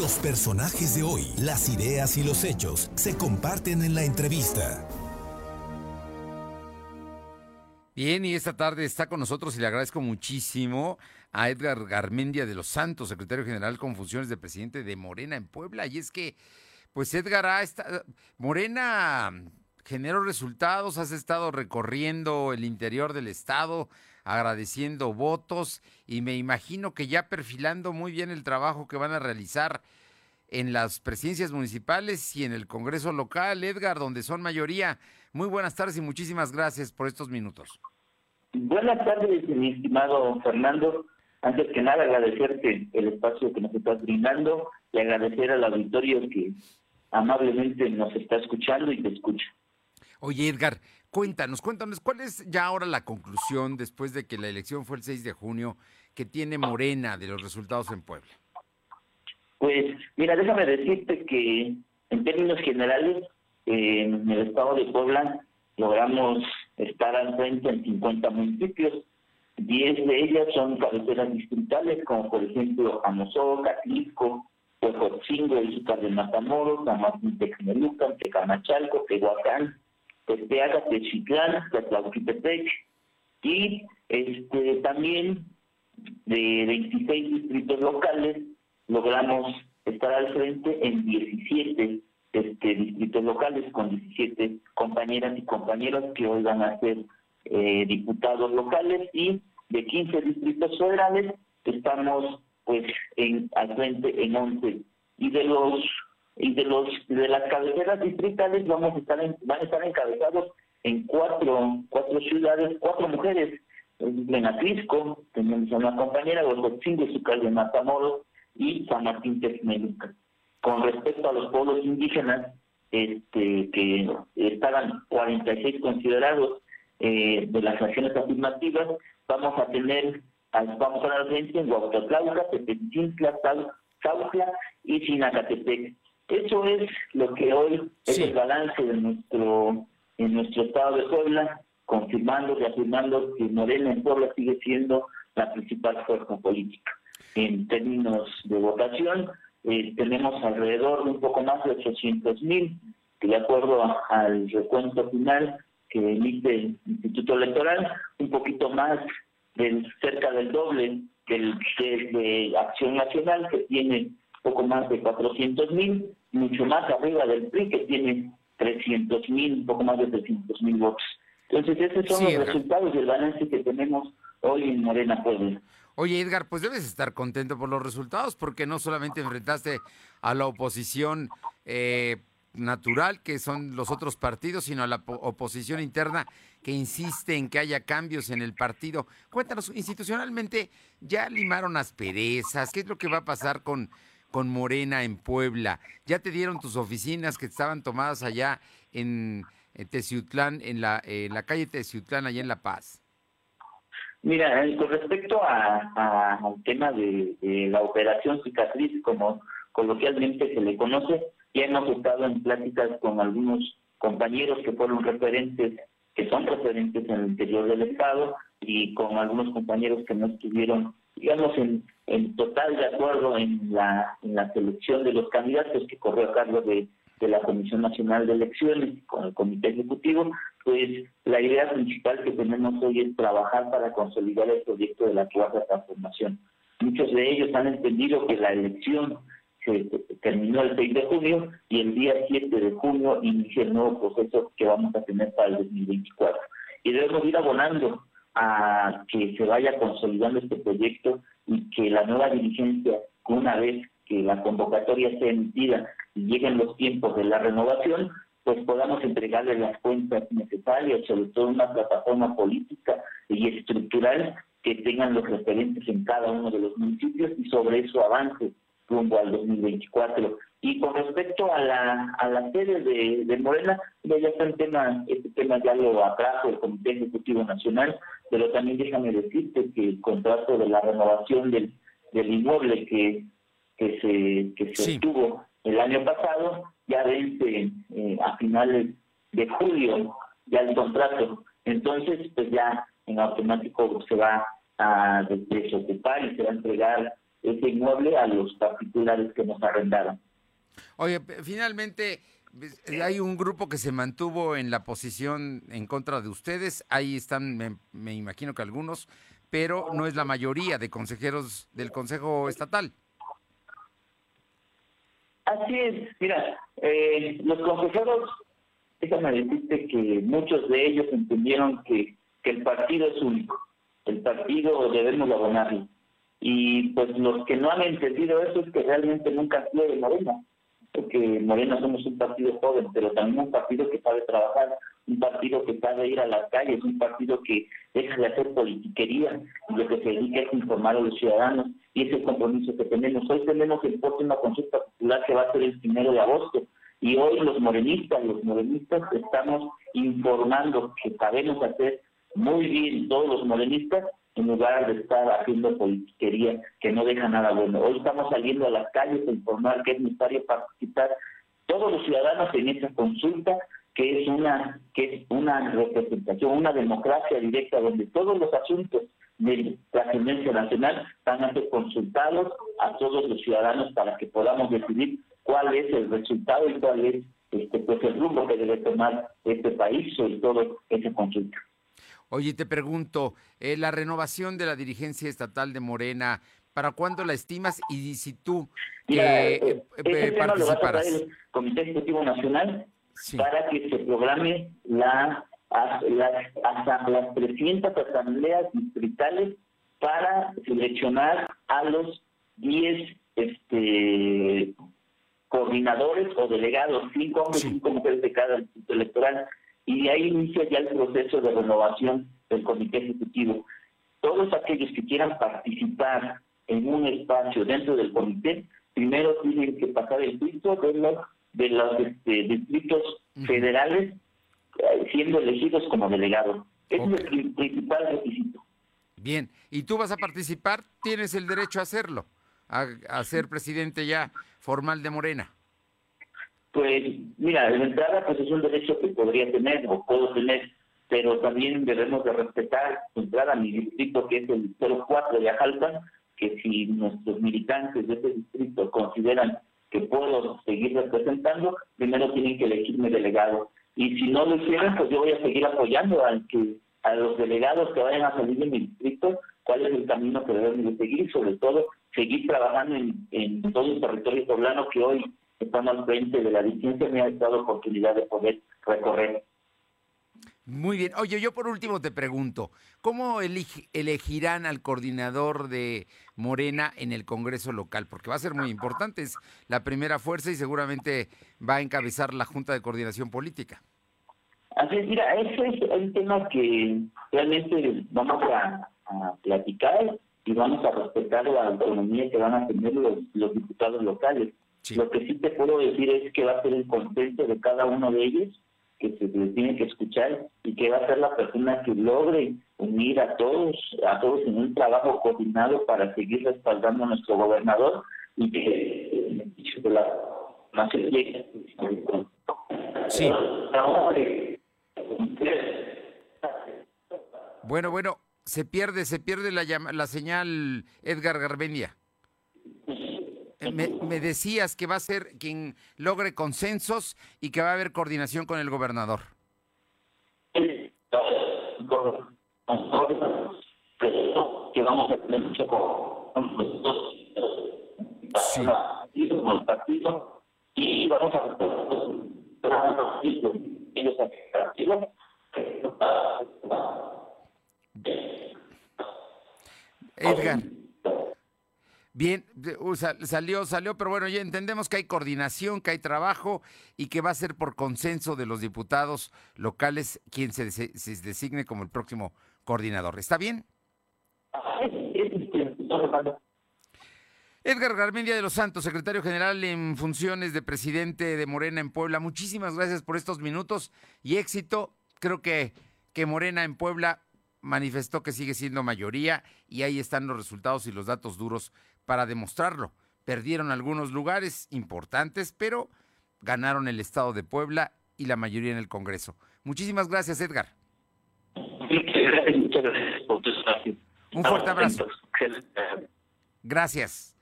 Los personajes de hoy, las ideas y los hechos se comparten en la entrevista. Bien, y esta tarde está con nosotros y le agradezco muchísimo a Edgar Garmendia de los Santos, secretario general con funciones de presidente de Morena en Puebla. Y es que, pues Edgar, ha estado, Morena generó resultados, has estado recorriendo el interior del estado, agradeciendo votos y me imagino que ya perfilando muy bien el trabajo que van a realizar en las presidencias municipales y en el Congreso local, Edgar, donde son mayoría. Muy buenas tardes y muchísimas gracias por estos minutos. Buenas tardes, mi estimado Fernando. Antes que nada, agradecerte el espacio que nos estás brindando y agradecer al auditorio que amablemente nos está escuchando y te escucha. Oye, Edgar, cuéntanos, cuéntanos, ¿cuál es ya ahora la conclusión después de que la elección fue el 6 de junio que tiene Morena de los resultados en Puebla? Pues, mira, déjame decirte que en términos generales, en el estado de Puebla logramos estar al frente en 50 municipios. 10 de ellas son cabeceras distritales, como por ejemplo Amozoc, Atlisco, Huejotzingo, Izúcar de Matamoros, Tamartín Texmelucan, Tecamachalco, Tehuacán, Tepeaga, Techitlán, Tlatlauquitepec y este también de 26 distritos locales logramos estar al frente en 17 este, distritos locales con 17 compañeras y compañeros que hoy van a ser eh, diputados locales y de 15 distritos federales estamos pues en al frente en 11 y de los y de los de las cabeceras distritales vamos a estar van a estar encabezados en cuatro cuatro ciudades cuatro mujeres. En Atlisco tenemos a una compañera Huejotzingo y Zucal de Matamoros y San Martín Texmeluca con respecto a los pueblos indígenas este que estaban 46 considerados eh, de las acciones afirmativas vamos a tener vamos a dar frente en Huautotlauca, Tepetintla, Saucla y Sinacatepec eso es lo que hoy es el balance de nuestro en nuestro estado de Puebla, confirmando, reafirmando que Morena en Puebla sigue siendo la principal fuerza política. En términos de votación, eh, tenemos alrededor de un poco más de 800 mil, que de acuerdo al recuento final que emite el Instituto Electoral, un poquito más del cerca del doble del de Acción Nacional, que tiene poco más de 400 mil, mucho más arriba del PRI, que tiene 300 mil, un poco más de 300 mil votos. Entonces, esos son los resultados del balance que tenemos hoy en Morena Puebla. Oye, Edgar, pues debes estar contento por los resultados, porque no solamente enfrentaste a la oposición eh, natural, que son los otros partidos, sino a la oposición interna que insiste en que haya cambios en el partido. Cuéntanos, institucionalmente, ¿ya limaron asperezas? ¿Qué es lo que va a pasar con con Morena en Puebla. Ya te dieron tus oficinas que estaban tomadas allá en, en la, en la calle Teciutlán, allá en La Paz. Mira, eh, con respecto a, al tema de, la operación cicatriz, como coloquialmente se le conoce, ya hemos estado en pláticas con algunos compañeros que fueron referentes, que son referentes en el interior del Estado, y con algunos compañeros que no estuvieron digamos, en, en total de acuerdo en la, en la selección de los candidatos que corrió a cargo de, de la Comisión Nacional de Elecciones con el Comité Ejecutivo, pues la idea principal que tenemos hoy es trabajar para consolidar el proyecto de la cuarta transformación. Muchos de ellos han entendido que la elección se terminó el 6 de junio y el día 7 de junio inicia el nuevo proceso que vamos a tener para el 2024. Y debemos ir abonando a que se vaya consolidando este proyecto y que la nueva dirigencia, una vez que la convocatoria sea emitida y lleguen los tiempos de la renovación, pues podamos entregarle las cuentas necesarias, sobre todo una plataforma política y estructural que tengan los referentes en cada uno de los municipios y sobre eso avance rumbo al 2024. Y con respecto a la, a la sede de, de Morena, ya está el tema, este tema ya lo atrajo el Comité Ejecutivo Nacional, pero también déjame decirte que el contrato de la renovación del, del inmueble que, que se, que se obtuvo el año pasado, ya vence eh, a finales de julio ya el contrato. Entonces, pues ya en automático se va a desocupar y se va a entregar ese inmueble a los particulares que nos arrendaron. Oye, finalmente hay un grupo que se mantuvo en la posición en contra de ustedes, ahí están, me, imagino que algunos, pero no es la mayoría de consejeros del Consejo Estatal. Así es, mira, eh, los consejeros, déjame decirte que muchos de ellos entendieron que, que el partido es único, el partido debemos abonarlo. Y pues los que no han entendido eso es que realmente nunca han sido de Morena, porque Morena somos un partido joven, pero también un partido que sabe trabajar, un partido que sabe ir a las calles, un partido que deja de hacer politiquería y lo que se dedica es informar a los ciudadanos y ese compromiso que tenemos. Hoy tenemos el próximo consulta popular que va a ser el primero de agosto y hoy los morenistas, los morenistas estamos informando que sabemos hacer muy bien todos los morenistas en lugar de estar haciendo politiquería que no deja nada bueno. Hoy estamos saliendo a las calles a informar que es necesario participar todos los ciudadanos en esta consulta que es una que es una representación, una democracia directa donde todos los asuntos de trascendencia nacional van a ser consultados a todos los ciudadanos para que podamos decidir cuál es el resultado y cuál es este pues el rumbo que debe tomar este país sobre todo esa consulta. Oye, te pregunto, eh, la renovación de la dirigencia estatal de Morena, ¿para cuándo la estimas y si tú eh, eh, eh participarás? el Comité Ejecutivo Nacional para que se programe la, las, hasta las 300 asambleas distritales para seleccionar a los 10 este, coordinadores o delegados, cinco hombres, y cinco mujeres de cada distrito electoral, y de ahí inicia ya el proceso de renovación del comité ejecutivo. Todos aquellos que quieran participar en un espacio dentro del comité, primero tienen que pasar el filtro de los de los este, distritos federales eh, siendo elegidos como delegados. Ese es el principal requisito. Bien, ¿y tú vas a participar? Tienes el derecho a hacerlo, a, ser presidente ya formal de Morena. Pues mira, de entrada pues es un derecho que podría tener o puedo tener, pero también debemos de respetar entrar a mi distrito que es el 04 de Ajalpa, que si nuestros militantes de ese distrito consideran que puedo seguir representando, primero tienen que elegirme delegado. Y si no lo hicieran, pues yo voy a seguir apoyando al que, a los delegados que vayan a salir de mi distrito, cuál es el camino que debemos de seguir sobre todo seguir trabajando en, en todo el territorio poblano que hoy estamos al frente de la licencia me ha dado oportunidad de poder recorrer. Muy bien. Oye, yo por último te pregunto, ¿cómo elegirán al coordinador de Morena en el Congreso local? Porque va a ser muy importante, es la primera fuerza y seguramente va a encabezar la Junta de Coordinación Política. Así es, mira, ese es un tema que realmente vamos a, platicar y vamos a respetar la autonomía que van a tener los, diputados locales. Lo que sí te puedo decir es que va a ser el consenso de cada uno de ellos que se les tiene que escuchar y que va a ser la persona que logre unir a todos, a todos en un trabajo coordinado para seguir respaldando a nuestro gobernador y que de la Sí. Bueno, bueno, se pierde, se pierde la, la señal Edgar Garbendia. Eh, me, decías que va a ser quien logre consensos y que va a haber coordinación con el gobernador. Que vamos a tener mucho sí. y vamos a Edgar. Bien, salió, salió, pero bueno, ya entendemos que hay coordinación, que hay trabajo y que va a ser por consenso de los diputados locales quien se, designe como el próximo coordinador. ¿Está bien? Edgar Garmendia de los Santos, secretario general en funciones de presidente de Morena en Puebla. Muchísimas gracias por estos minutos y éxito. Creo que, que Morena en Puebla manifestó que sigue siendo mayoría y ahí están los resultados y los datos duros para demostrarlo. Perdieron algunos lugares importantes, pero ganaron el Estado de Puebla y la mayoría en el Congreso. Muchísimas gracias, Edgar. Muchas gracias por tu Un fuerte abrazo. Gracias.